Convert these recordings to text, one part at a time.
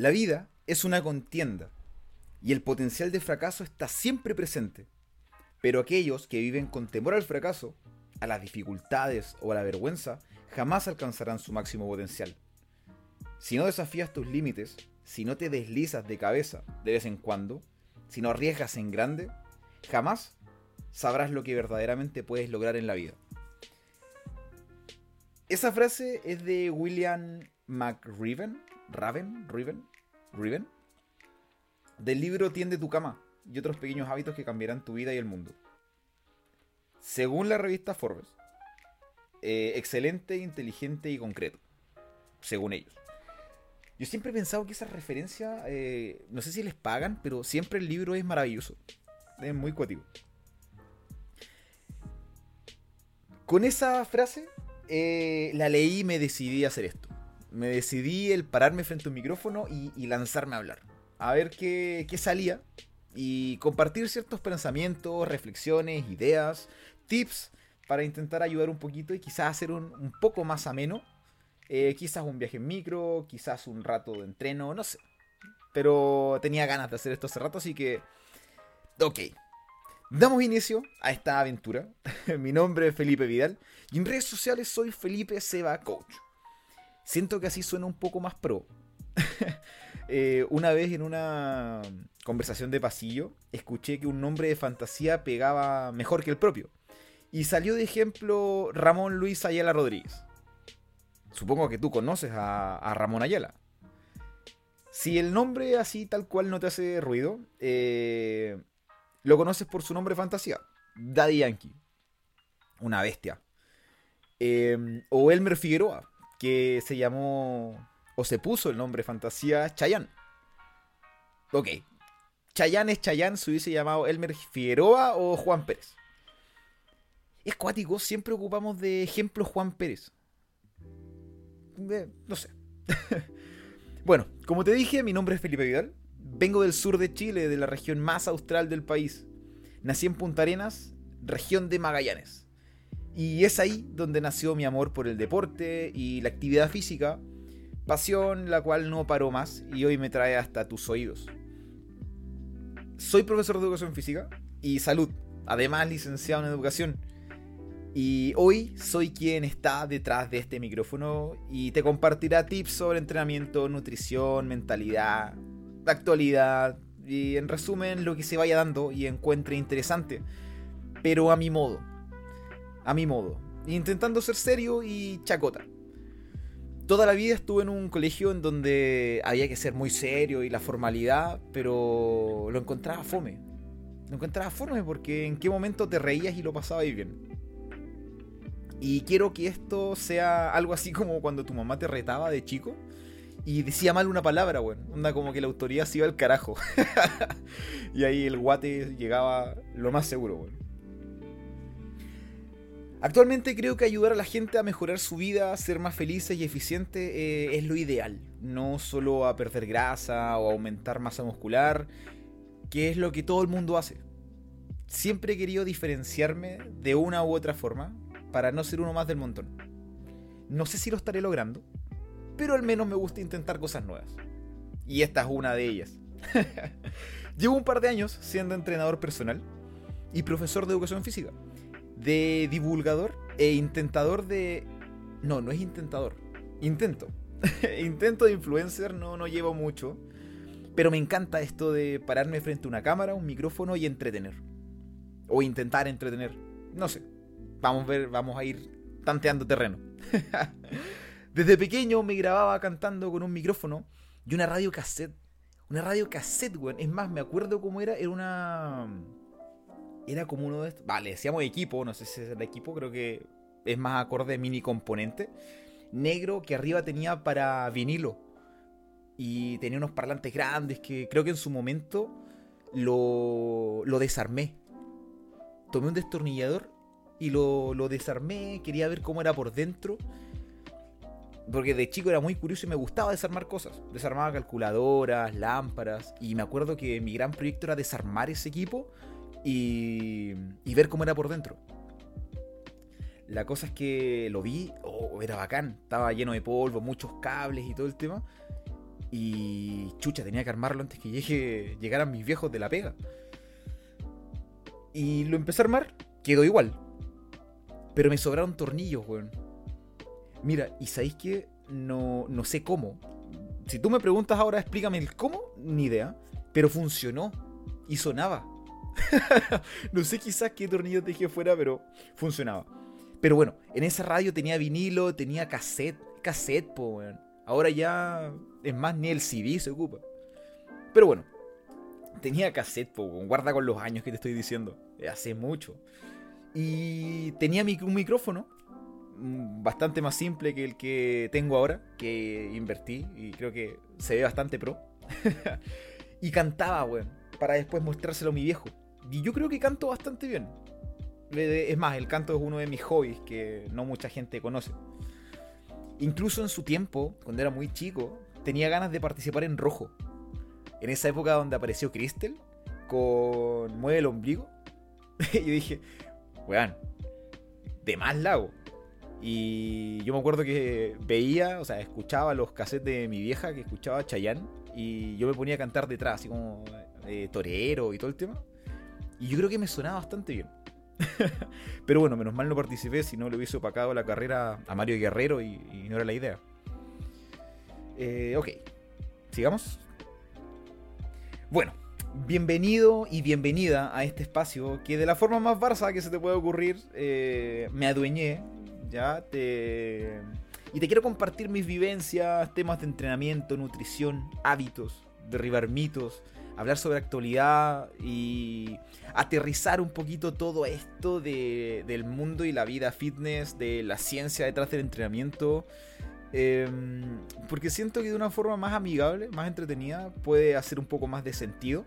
La vida es una contienda y el potencial de fracaso está siempre presente. Pero aquellos que viven con temor al fracaso, a las dificultades o a la vergüenza, jamás alcanzarán su máximo potencial. Si no desafías tus límites, si no te deslizas de cabeza de vez en cuando, si no arriesgas en grande, jamás sabrás lo que verdaderamente puedes lograr en la vida. Esa frase es de William McRiven, Raven, Riven, Riven, del libro Tiende tu cama y otros pequeños hábitos que cambiarán tu vida y el mundo. Según la revista Forbes, eh, excelente, inteligente y concreto, según ellos. Yo siempre he pensado que esa referencia, eh, no sé si les pagan, pero siempre el libro es maravilloso. Es muy cuático. Con esa frase eh, la leí y me decidí a hacer esto. Me decidí el pararme frente a un micrófono y, lanzarme a hablar. A ver qué, salía. Y compartir ciertos pensamientos, reflexiones, ideas, tips para intentar ayudar un poquito y quizás hacer un, poco más ameno. Eh, quizás un viaje en micro, quizás un rato de entreno, no sé. Pero tenía ganas de hacer esto hace rato, así que... Ok, Damos inicio a esta aventura. Mi nombre es Felipe Vidal y en redes sociales soy Felipe Seba Coach. Siento que así suena un poco más pro. Eh, una vez en una conversación de pasillo escuché que un nombre de fantasía pegaba mejor que el propio. Y salió de ejemplo Ramón Luis Ayala Rodríguez. Supongo que tú conoces a, Ramón Ayala. Si el nombre así tal cual no te hace ruido, eh, lo conoces por su nombre fantasía, Daddy Yankee. Una bestia. Em, o Elmer Figueroa, que se llamó o se puso el nombre fantasía Chayanne. Ok. Chayanne es Chayanne, se hubiese llamado Elmer Figueroa o Juan Pérez. Es cuático, siempre ocupamos de ejemplo Juan Pérez. no sé. bueno, como te dije, mi nombre es Felipe Vidal. Vengo del sur de Chile, de la región más austral del país. Nací en Punta Arenas, región de Magallanes. Y es ahí donde nació mi amor por el deporte y la actividad física, pasión la cual no paró más y hoy me trae hasta tus oídos. Soy profesor de educación física y salud, además licenciado en educación. Y hoy soy quien está detrás de este micrófono y te compartirá tips sobre entrenamiento, nutrición, mentalidad, actualidad y en resumen lo que se vaya dando y encuentre interesante, pero a mi modo, a mi modo, intentando ser serio y chacota. Toda la vida estuve en un colegio en donde había que ser muy serio y la formalidad, pero lo encontraba fome. Lo encontraba fome porque en qué momento te reías y lo pasabas bien. Y quiero que esto sea algo así como cuando tu mamá te retaba de chico y decía mal una palabra, weón. Onda como que la autoridad se iba al carajo. y ahí el guate llegaba lo más seguro, weón. Actualmente creo que ayudar a la gente a mejorar su vida, a ser más felices y eficientes eh, es lo ideal. No solo a perder grasa o aumentar masa muscular, que es lo que todo el mundo hace. Siempre he querido diferenciarme de una u otra forma para no ser uno más del montón. No sé si lo estaré logrando, pero al menos me gusta intentar cosas nuevas. Y esta es una de ellas. Llevo un par de años siendo entrenador personal y profesor de educación física, de divulgador e intentador de... No, no es intentador, intento. intento de influencer, no, no llevo mucho, pero me encanta esto de pararme frente a una cámara, un micrófono y entretener. O intentar entretener. No sé. Vamos a ver, vamos a ir tanteando terreno. Desde pequeño me grababa cantando con un micrófono y una radio cassette. Una radio cassette, weón. Es más, me acuerdo cómo era. Era una. Era como uno de estos. Vale, decíamos equipo, no sé si es el equipo, creo que es más acorde mini componente. Negro que arriba tenía para vinilo. Y tenía unos parlantes grandes que creo que en su momento lo, desarmé. Tomé un destornillador y lo, lo desarmé. Quería ver cómo era por dentro porque de chico era muy curioso y me gustaba desarmar cosas. Desarmaba calculadoras, lámparas. Y me acuerdo que mi gran proyecto era desarmar ese equipo y, y ver cómo era por dentro. La cosa es que lo vi, oh, era bacán. Estaba lleno de polvo, muchos cables y todo el tema. Y chucha, tenía que armarlo antes que llegaran mis viejos de la pega. Y lo empecé a armar, quedó igual. Pero me sobraron tornillos, weón. Mira, ¿y sabéis que no, no sé cómo? Si tú me preguntas ahora, explícame el cómo, ni idea. Pero funcionó. Y sonaba. no sé quizás qué tornillos dejé fuera, pero funcionaba. Pero bueno, en esa radio tenía vinilo, tenía cassette. Cassette, po, weón. Ahora ya, es más, ni el CD se ocupa. Pero bueno, tenía cassette, po, guarda con los años que te estoy diciendo. Hace mucho. Y tenía un micrófono mm, bastante más simple que el que tengo ahora, que invertí y creo que se ve bastante pro. y cantaba, weón, para después mostrárselo a mi viejo. Y yo creo que canto bastante bien. Es más, el canto es uno de mis hobbies que no mucha gente conoce. Incluso en su tiempo, cuando era muy chico, tenía ganas de participar en rojo. En esa época donde apareció Crystal con Mueve el ombligo. yo dije, weón, de más lago. Y yo me acuerdo que veía, o sea, escuchaba los cassettes de mi vieja que escuchaba Chayanne y yo me ponía a cantar detrás, así como eh, torero y todo el tema. Y yo creo que me sonaba bastante bien. Pero bueno, menos mal no participé, si no le hubiese opacado la carrera a Mario Guerrero y, no era la idea. Eh, ok, sigamos. Bueno, bienvenido y bienvenida a este espacio que de la forma más barça que se te puede ocurrir eh, me adueñé. Ya te. Y te quiero compartir mis vivencias, temas de entrenamiento, nutrición, hábitos, derribar mitos, hablar sobre actualidad y aterrizar un poquito todo esto del mundo y la vida fitness, de la ciencia detrás del entrenamiento. Em, porque siento que de una forma más amigable, más entretenida, puede hacer un poco más de sentido.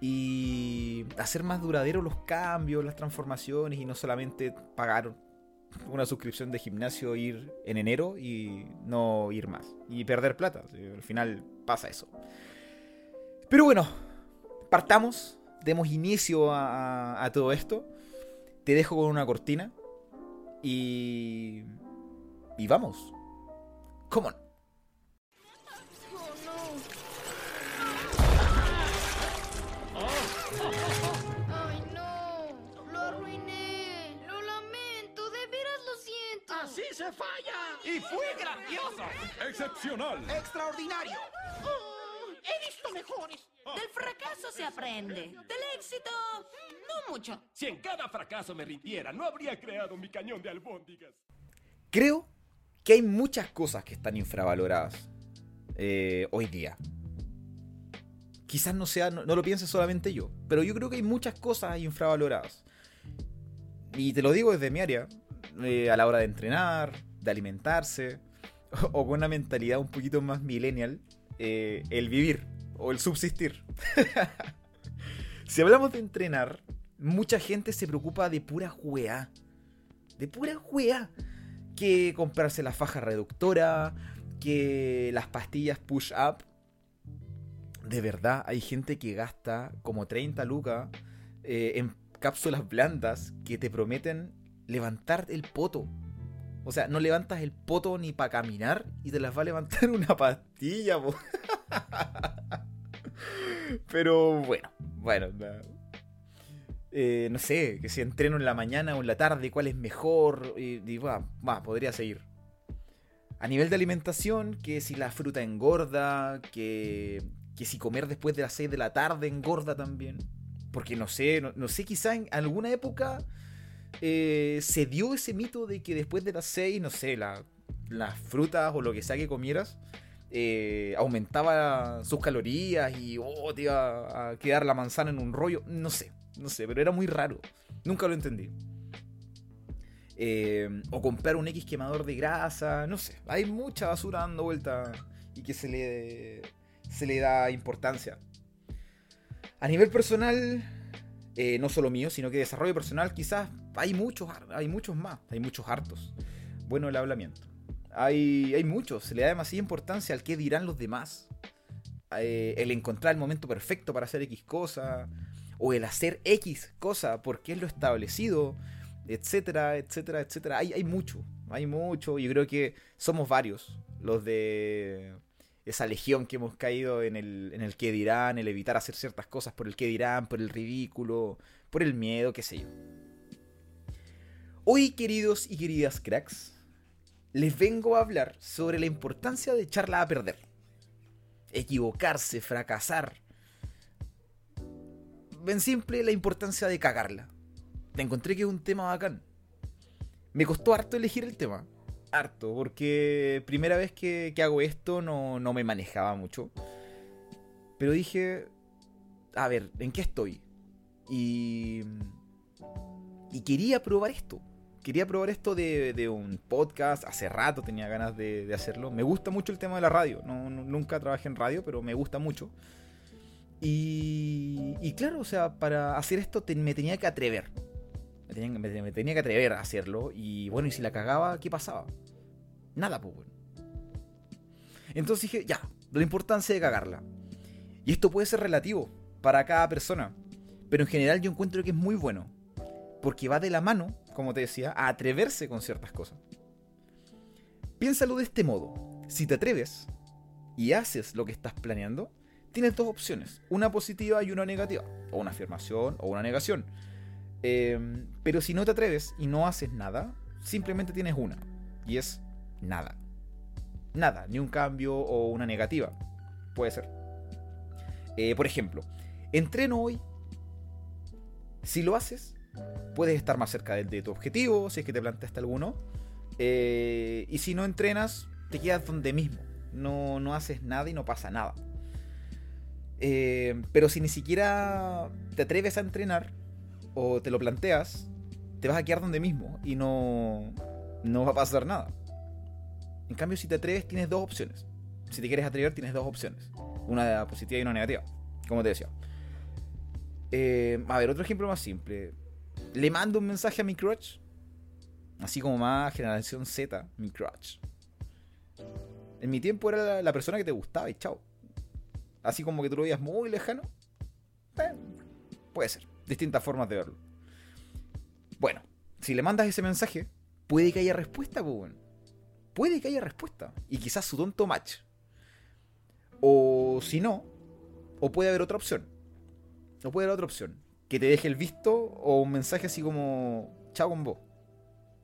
Y hacer más duraderos los cambios, las transformaciones y no solamente pagar una suscripción de gimnasio ir en enero y no ir más. Y perder plata. Al final pasa eso. Pero bueno, partamos, demos inicio a, todo esto. Te dejo con una cortina. Y. Y vamos. Come on. Ay, no. Lo arruiné. Lo lamento. De veras lo siento. Así se falla. Y fue grandioso. Excepcional. Extraordinario. He visto mejores. Del fracaso se aprende. Del éxito, no mucho. Si en cada fracaso me rindiera, no habría creado mi cañón de albóndigas. Creo que hay muchas cosas que están infravaloradas eh, hoy día. Quizás no sea, no, lo piense solamente yo, pero yo creo que hay muchas cosas infravaloradas. Y te lo digo desde mi área, eh, a la hora de entrenar, de alimentarse, o, con una mentalidad un poquito más millennial, eh, el vivir o el subsistir. si hablamos de entrenar, mucha gente se preocupa de pura juea. De pura juea. Que comprarse la faja reductora, que las pastillas push up. De verdad, hay gente que gasta como 30 lucas eh, en cápsulas blandas que te prometen levantar el poto. O sea, no levantas el poto ni para caminar y te las va a levantar una pastilla. Pero bueno, bueno. Eh, no sé, que si entreno en la mañana o en la tarde, cuál es mejor. Y, va, podría seguir. A nivel de alimentación, que si la fruta engorda, que, si comer después de las 6 de la tarde engorda también. Porque no sé, no, sé, quizá en alguna época eh, se dio ese mito de que después de las 6, no sé, las frutas o lo que sea que comieras, eh, aumentaba sus calorías y oh, te iba a quedar la manzana en un rollo. No sé, no sé, pero era muy raro. Nunca lo entendí. Eh, o comprar un X quemador de grasa, no sé. Hay mucha basura dando vuelta y que se le, se le da importancia. A nivel personal, eh, no solo mío, sino que desarrollo personal, quizás hay muchos, hay muchos más, hay muchos hartos. Bueno, el hablamiento. Hay, hay muchos, se le da demasiada importancia al que dirán los demás. Eh, el encontrar el momento perfecto para hacer X cosa, o el hacer X cosa porque es lo establecido, etcétera, etcétera, etcétera. Hay, hay mucho, hay mucho, y creo que somos varios los de esa legión que hemos caído en el, en el que dirán, el evitar hacer ciertas cosas por el que dirán, por el ridículo, por el miedo, qué sé yo. Hoy, queridos y queridas cracks, les vengo a hablar sobre la importancia de echarla a perder. Equivocarse, fracasar. En simple, la importancia de cagarla. Te encontré que es un tema bacán. Me costó harto elegir el tema. Harto, porque primera vez que, hago esto no, no me manejaba mucho. Pero dije, a ver, ¿en qué estoy? Y, y quería probar esto. Quería probar esto de, de un podcast. Hace rato tenía ganas de, hacerlo. Me gusta mucho el tema de la radio. No, nunca trabajé en radio, pero me gusta mucho. Y, y claro, o sea, para hacer esto me tenía que atrever. Me tenía, que atrever a hacerlo. Y bueno, y si la cagaba, ¿qué pasaba? Nada, pues bueno. Entonces dije, ya, la importancia de cagarla. Y esto puede ser relativo para cada persona. Pero en general yo encuentro que es muy bueno. Porque va de la mano, como te decía, a atreverse con ciertas cosas. Piénsalo de este modo. Si te atreves y haces lo que estás planeando, tienes dos opciones. Una positiva y una negativa. O una afirmación o una negación. Eh, pero si no te atreves y no haces nada, simplemente tienes una. Y es nada. Nada, ni un cambio o una negativa. Puede ser. Eh, por ejemplo, entreno hoy. Si lo haces, puedes estar más cerca de, de tu objetivo, si es que te planteaste alguno. Eh, y si no entrenas, te quedas donde mismo. No, no haces nada y no pasa nada. Eh, pero si ni siquiera te atreves a entrenar o te lo planteas, te vas a quedar donde mismo y no, no va a pasar nada. En cambio, si te atreves, tienes dos opciones. Si te quieres atrever, tienes dos opciones. Una positiva y una negativa. Como te decía. Eh, a ver, otro ejemplo más simple. Le mando un mensaje a mi crush. Así como más generación Z, mi crush. En mi tiempo era la, la persona que te gustaba y chao. Así como que tú lo veías muy lejano. Eh, puede ser. Distintas formas de verlo. Bueno, si le mandas ese mensaje, puede que haya respuesta, pues bueno. Puede que haya respuesta. Y quizás su tonto match. O si no, o puede haber otra opción. O puede haber otra opción. Que te deje el visto o un mensaje así como, chao con vos.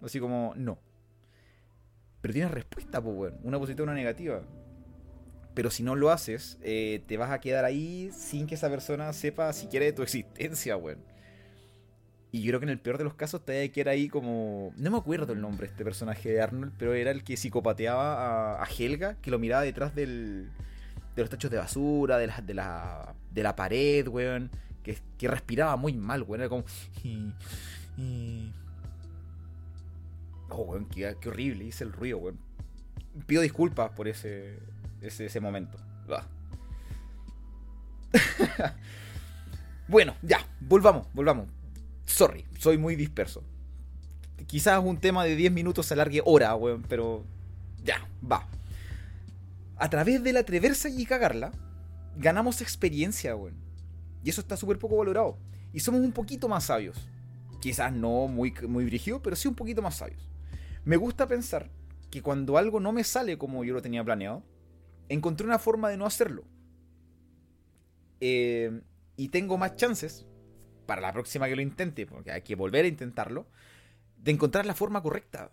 Así como, no. Pero tienes respuesta, pues. Una positiva y una negativa. Pero si no lo haces, eh, te vas a quedar ahí sin que esa persona sepa siquiera de tu existencia, weón. Y yo creo que en el peor de los casos te vas a quedar ahí como. No me acuerdo el nombre de este personaje de Arnold, pero era el que psicopateaba a, Helga, que lo miraba detrás del, de los tachos de basura, de la, de la, de la pared, weón. Que, que respiraba muy mal, weón. Era como. Oh, weón, qué, qué horrible. Hice el ruido, weón. Pido disculpas por ese, ese, ese momento. Bueno, ya, volvamos, volvamos. Sorry, soy muy disperso. Quizás un tema de 10 minutos se alargue hora, weón, pero ya, va. A través del atreverse y cagarla, ganamos experiencia, weón. Y eso está súper poco valorado. Y somos un poquito más sabios. Quizás no muy, muy brígido, pero sí un poquito más sabios. Me gusta pensar que cuando algo no me sale como yo lo tenía planeado, encontré una forma de no hacerlo. Eh, y tengo más chances, para la próxima que lo intente, porque hay que volver a intentarlo, de encontrar la forma correcta.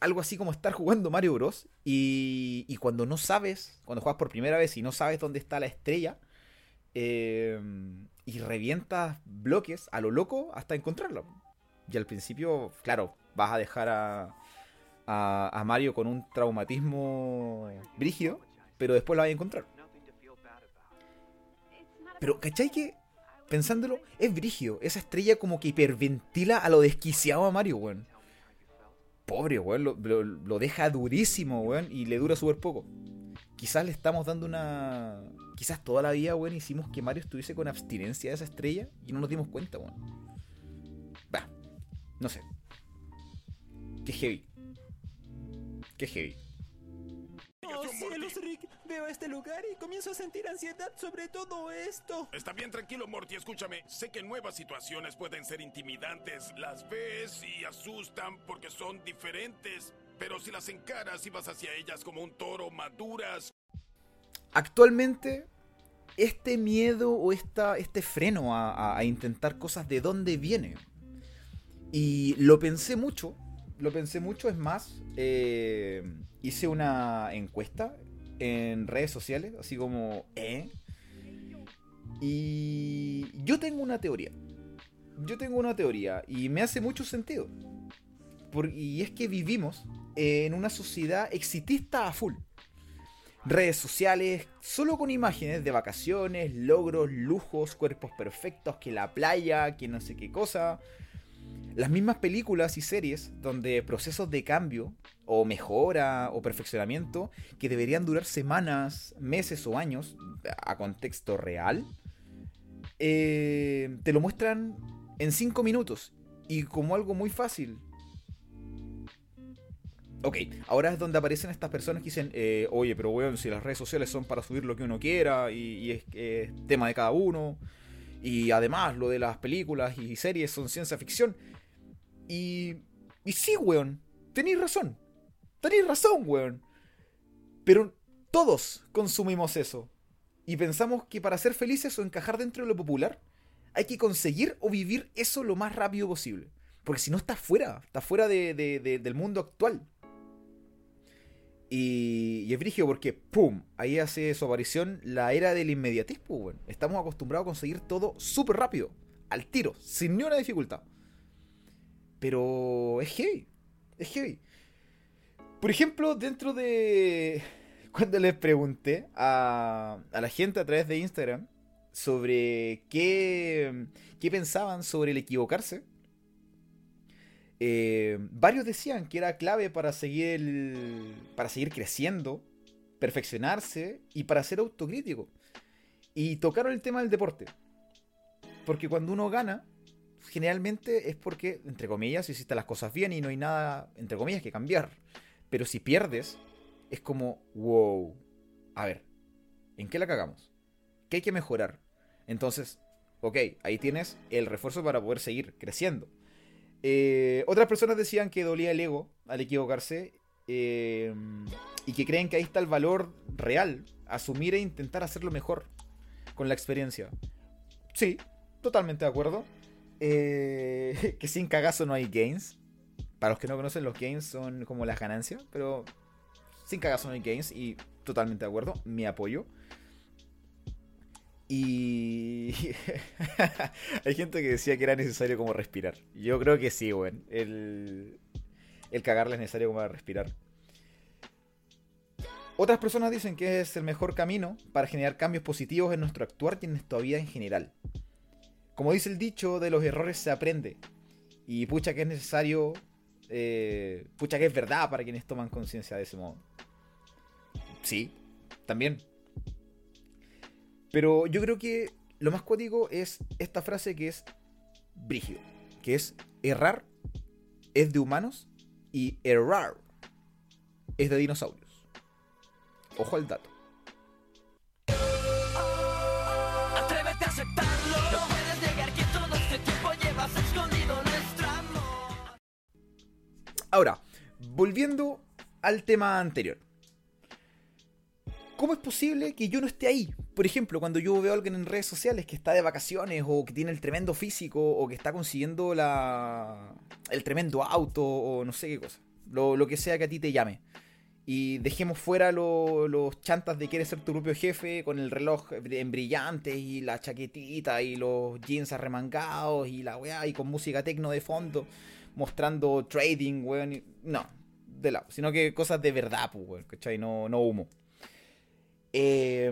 Algo así como estar jugando Mario Bros. Y, y cuando no sabes, cuando juegas por primera vez y no sabes dónde está la estrella, eh, y revientas bloques a lo loco hasta encontrarlo. Y al principio, claro, vas a dejar a, a, Mario con un traumatismo brígido, pero después lo vas a encontrar. Pero, ¿cachai que? Pensándolo, es brígido. Esa estrella como que hiperventila a lo desquiciado a Mario, weón. Pobre, weón. Lo deja durísimo, weón. Y le dura súper poco. Quizás le estamos dando una... Quizás toda la vida, weón, hicimos que Mario estuviese con abstinencia de esa estrella y no nos dimos cuenta, weón. Va. No sé. Qué heavy. Qué heavy. Oh cielos, Rick, veo este lugar y comienzo a sentir ansiedad sobre todo esto. Está bien, tranquilo, Morty, escúchame. Sé que nuevas situaciones pueden ser intimidantes. Las ves y asustan porque son diferentes. Pero si las encaras y vas hacia ellas como un toro, maduras. actualmente este miedo o esta, este freno a, a- a intentar cosas de dónde viene. Y lo pensé mucho, lo pensé mucho, es más, eh, hice una encuesta en redes sociales, así como, ¿eh? Y yo tengo una teoría. Yo tengo una teoría y me hace mucho sentido. Y es que vivimos en una sociedad exitista a full. Redes sociales, solo con imágenes de vacaciones, logros, lujos, cuerpos perfectos, que la playa, que no sé qué cosa. Las mismas películas y series donde procesos de cambio, o mejora, o perfeccionamiento, que deberían durar semanas, meses o años, a contexto real, eh, te lo muestran en 5 minutos y como algo muy fácil. Ok, ahora es donde aparecen estas personas que dicen, eh, oye, pero weón, si las redes sociales son para subir lo que uno quiera y, y es, tema de cada uno, y además lo de las películas y series son ciencia ficción. Y, y sí, weón, tenéis razón, tenéis razón, weón. Pero todos consumimos eso. Y pensamos que para ser felices o encajar dentro de lo popular, hay que conseguir o vivir eso lo más rápido posible. Porque si no, estás fuera, estás fuera de- del mundo actual. Y, es brígido porque, ¡pum! Ahí hace su aparición la era del inmediatismo, weón. Estamos acostumbrados a conseguir todo súper rápido, al tiro, sin ni una dificultad. Pero es heavy, es heavy. Por ejemplo, dentro de... Cuando les pregunté a, a la gente a través de Instagram sobre qué, qué pensaban sobre el equivocarse, eh, varios decían que era clave para seguir, el- para seguir creciendo, perfeccionarse y para ser autocrítico. Y tocaron el tema del deporte. Porque cuando uno gana, generalmente es porque, entre comillas, hiciste las cosas bien y no hay nada, entre comillas, que cambiar. Pero si pierdes, es como, wow. A ver, ¿en qué la cagamos? ¿Qué hay que mejorar? Entonces, ok, ahí tienes el refuerzo para poder seguir creciendo. Eh, otras personas decían que dolía el ego al equivocarse eh, y que creen que ahí está el valor real, asumir e intentar hacerlo mejor con la experiencia. Sí, totalmente de acuerdo. Eh, que sin cagazo no hay gains. Para los que no conocen, los gains son como las ganancias, pero sin cagazo no hay gains y totalmente de acuerdo, me apoyo. Y hay gente que decía que era necesario como respirar. Yo creo que sí, weón. El, el cagarle es necesario como respirar. Otras personas dicen que es el mejor camino para generar cambios positivos en nuestro actuar y en nuestra vida en general. Como dice el dicho, de los errores se aprende. Y pucha que es necesario, eh, pucha que es verdad para quienes toman conciencia de ese modo. Sí, también. Pero yo creo que lo más cuático es esta frase que es brígido. Que es errar es de humanos y errar es de dinosaurios. Ojo al dato. Atrévete a aceptarlo. No puedes negar que todo este tiempo llevas escondido nuestro amor. Ahora, volviendo al tema anterior. ¿Cómo es posible que yo no esté ahí? Por ejemplo, cuando yo veo a alguien en redes sociales que está de vacaciones o que tiene el tremendo físico o que está consiguiendo la... el tremendo auto o no sé qué cosa. Lo, lo que sea que a ti te llame. Y dejemos fuera lo- los chantas de quieres ser tu propio jefe con el reloj en brillantes y la chaquetita y los jeans arremangados y la weá y con música tecno de fondo mostrando trading, weón. No, de lado. Sino que cosas de verdad, pues, weón, ¿cachai? No, no humo. Eh,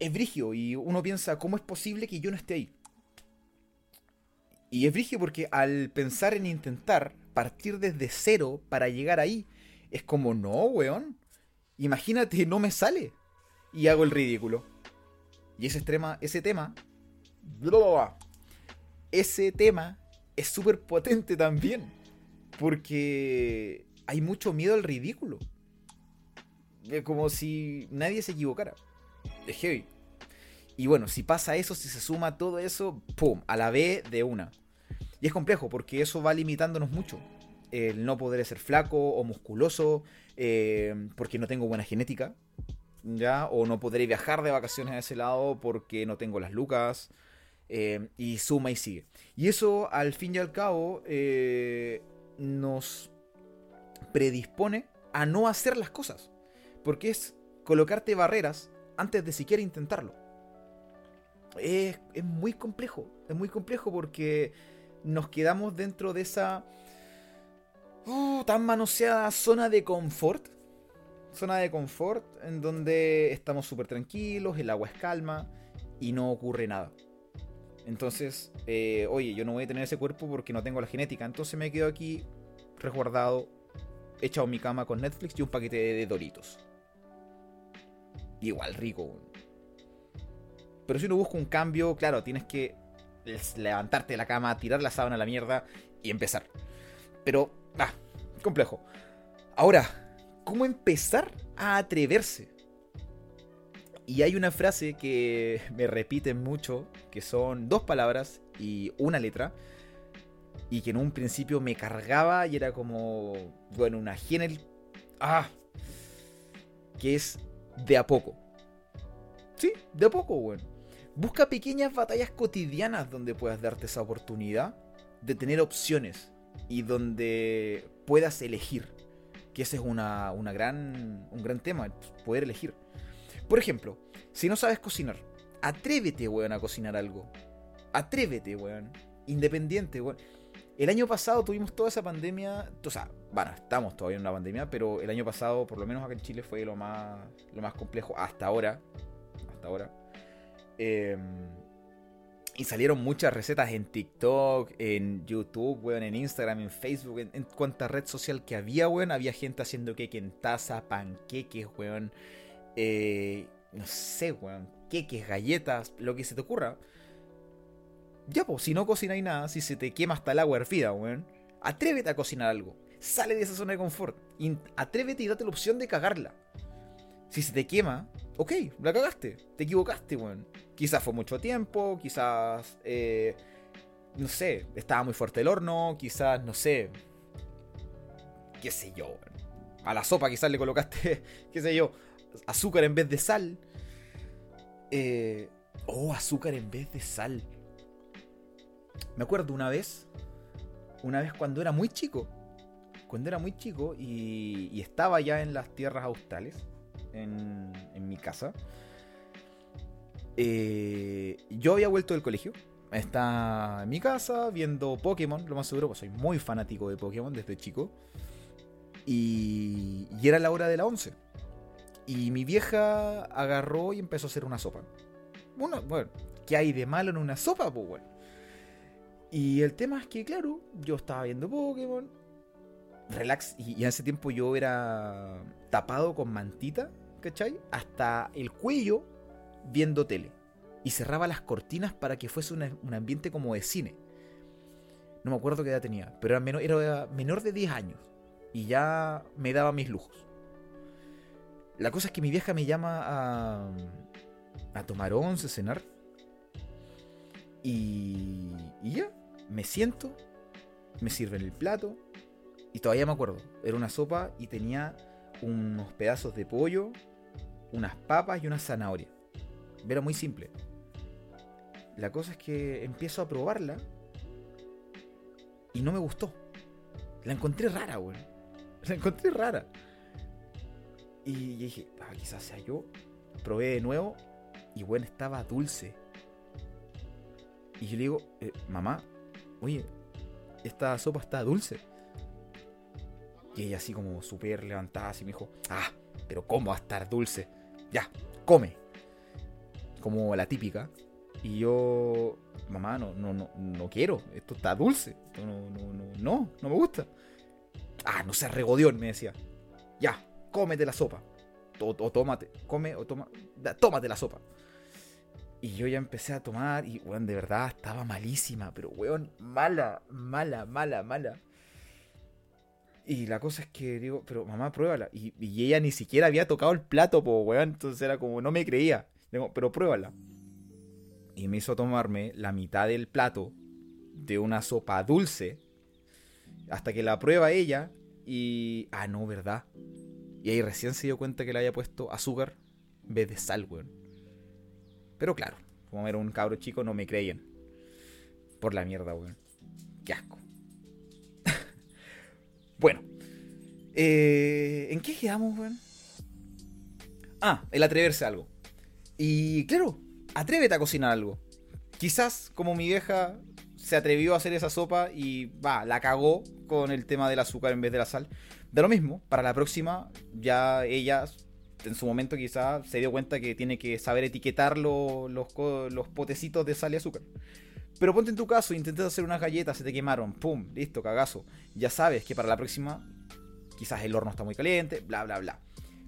es brigio y uno piensa, ¿cómo es posible que yo no esté ahí? Y es brigio porque al pensar en intentar partir desde cero para llegar ahí, es como, no, weón. Imagínate, no me sale. Y hago el ridículo. Y ese, extrema, ese tema... Ese tema es súper potente también. Porque hay mucho miedo al ridículo. Como si nadie se equivocara. Es heavy. Y bueno, si pasa eso, si se suma todo eso, ¡pum! A la vez de una. Y es complejo porque eso va limitándonos mucho. El no poder ser flaco o musculoso, eh, porque no tengo buena genética. ¿ya? O no podré viajar de vacaciones a ese lado porque no tengo las lucas. eh, y suma y sigue. Y eso, al fin y al cabo, eh, nos predispone a no hacer las cosas. Porque es colocarte barreras antes de siquiera intentarlo. Es, muy complejo. Es muy complejo porque nos quedamos dentro de esa uh, tan manoseada zona de confort. Zona de confort en donde estamos súper tranquilos, el agua es calma y no ocurre nada. Entonces, eh, oye, yo no voy a tener ese cuerpo porque no tengo la genética. Entonces me quedo aquí resguardado, echado en mi cama con Netflix y un paquete de Doritos. Igual rico. Pero si uno busca un cambio, claro, tienes que levantarte de la cama, tirar la sábana a la mierda y empezar. Pero, ah, complejo. Ahora, ¿cómo empezar a atreverse? Y hay una frase que me repiten mucho, que son dos palabras y una letra, y que en un principio me cargaba y era como, bueno, una genel... Ah, que es de a poco. Sí, de a poco, bueno. Busca pequeñas batallas cotidianas donde puedas darte esa oportunidad de tener opciones y donde puedas elegir. Que ese es una, una gran, un gran tema, poder elegir. Por ejemplo, si no sabes cocinar, atrévete, weón, a cocinar algo. Atrévete, weón. Independiente, weón. El año pasado tuvimos toda esa pandemia, o sea, bueno, estamos todavía en una pandemia, pero el año pasado, por lo menos acá en Chile, fue lo más, lo más complejo hasta ahora. Hasta ahora. Eh, y salieron muchas recetas en TikTok, en YouTube, weón, en Instagram, en Facebook, en, en cuanta red social que había, weón. Había gente haciendo cake en taza, panqueques, weón. Eh, no sé, weón. Queques, galletas, lo que se te ocurra. Ya, pues, si no cocináis nada, si se te quema hasta el agua hervida, weón. Atrévete a cocinar algo. Sale de esa zona de confort. In- atrévete y date la opción de cagarla. Si se te quema, ok, la cagaste. Te equivocaste, weón. Quizás fue mucho tiempo, quizás. eh, no sé, estaba muy fuerte el horno, quizás, no sé. Qué sé yo, weón. A la sopa quizás le colocaste, qué sé yo, azúcar en vez de sal. Eh, oh, azúcar en vez de sal. Me acuerdo una vez, una vez cuando era muy chico, cuando era muy chico y, estaba ya en las tierras australes, en, mi casa, eh, yo había vuelto del colegio, estaba en mi casa viendo Pokémon, lo más seguro, pues soy muy fanático de Pokémon desde chico, y, era la hora de la 11. Y mi vieja agarró y empezó a hacer una sopa. Bueno, ¿qué hay de malo en una sopa, pues, bueno? Y el tema es que, claro, yo estaba viendo Pokémon. Relax. Y, y en ese tiempo yo era tapado con mantita, ¿cachai? Hasta el cuello viendo tele. Y cerraba las cortinas para que fuese un ambiente como de cine. No me acuerdo qué edad tenía, pero era menor, era menor de 10 años. Y ya me daba mis lujos. La cosa es que mi vieja me llama a, a tomar once, cenar. Y, y ya, me siento, me sirven el plato. Y todavía me acuerdo, era una sopa y tenía unos pedazos de pollo, unas papas y una zanahoria. Era muy simple. La cosa es que empiezo a probarla y no me gustó. La encontré rara, weón. La encontré rara. Y dije, ah, quizás sea yo. Probé de nuevo y bueno, estaba dulce. Y yo le digo, "Eh, mamá, oye, esta sopa está dulce. Y ella así como súper levantada, así me dijo, ah, pero ¿cómo va a estar dulce? Ya, come. Como la típica. Y yo, mamá, no, no, no, no quiero, esto está dulce. No, no, no, no, no, no me gusta. Ah, no seas regodión, me decía. Ya, cómete la sopa. O, o tómate, come o toma, da- tómate la sopa. Y yo ya empecé a tomar y, weón, de verdad estaba malísima, pero, weón, mala, mala, mala, mala. Y la cosa es que digo, pero mamá, pruébala. Y, y ella ni siquiera había tocado el plato, po, weón. Entonces era como, no me creía. Digo, pero pruébala. Y me hizo tomarme la mitad del plato de una sopa dulce. Hasta que la prueba ella. Y. Ah, no, ¿verdad? Y ahí recién se dio cuenta que le había puesto azúcar en vez de sal, weón. Pero claro, como era un cabro chico, no me creían. Por la mierda, weón. Qué asco. bueno. Eh, ¿En qué quedamos, weón? Ah, el atreverse a algo. Y claro, atrévete a cocinar algo. Quizás, como mi vieja se atrevió a hacer esa sopa y va, la cagó con el tema del azúcar en vez de la sal. De lo mismo, para la próxima, ya ella en su momento quizás se dio cuenta que tiene que saber etiquetar lo- los, co- los potecitos de sal y azúcar. Pero ponte en tu caso, intentas hacer unas galletas, se te quemaron, pum, listo, cagazo. Ya sabes que para la próxima quizás el horno está muy caliente, bla, bla, bla.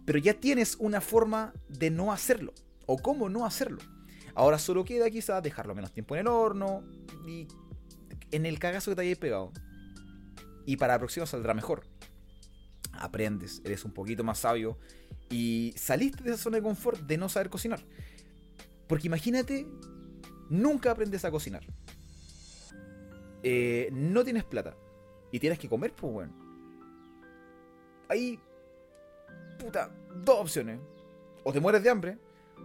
Pero ya tienes una forma de no hacerlo, o cómo no hacerlo. Ahora solo queda quizás dejarlo menos tiempo en el horno y en el cagazo que te hayas pegado. Y para la próxima saldrá mejor. Aprendes, eres un poquito más sabio y saliste de esa zona de confort de no saber cocinar. Porque imagínate, nunca aprendes a cocinar. Eh, no tienes plata y tienes que comer, pues bueno. Hay, puta, dos opciones. O te mueres de hambre,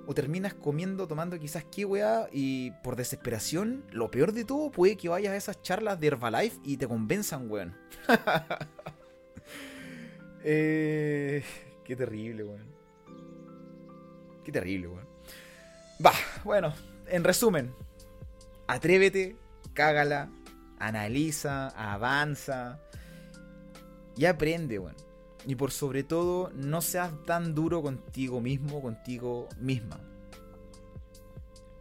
o terminas comiendo, tomando quizás qué weá, y por desesperación, lo peor de todo puede que vayas a esas charlas de Herbalife y te convenzan, weón. eh, qué terrible, weón. Qué terrible, weón. Va, bueno, en resumen, atrévete, cágala, analiza, avanza y aprende, weón. Y por sobre todo, no seas tan duro contigo mismo, contigo misma.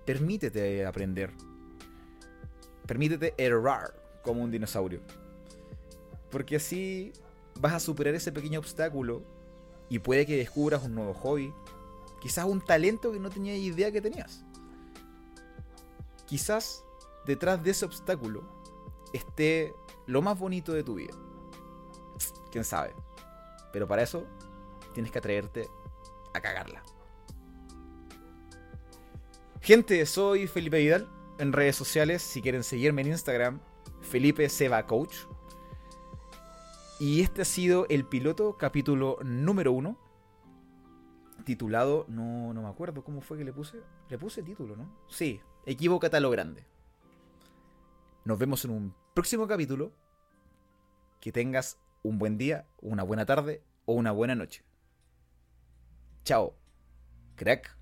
Permítete aprender. Permítete errar como un dinosaurio. Porque así vas a superar ese pequeño obstáculo y puede que descubras un nuevo hobby. Quizás un talento que no tenías idea que tenías. Quizás detrás de ese obstáculo esté lo más bonito de tu vida. Quién sabe. Pero para eso tienes que atreverte a cagarla. Gente, soy Felipe Vidal. En redes sociales, si quieren seguirme en Instagram, Felipe Seba Coach. Y este ha sido el piloto capítulo número uno. Titulado, no, no me acuerdo cómo fue que le puse. Le puse título, ¿no? Sí, equivócate a lo grande. Nos vemos en un próximo capítulo. Que tengas un buen día, una buena tarde o una buena noche. Chao, crack.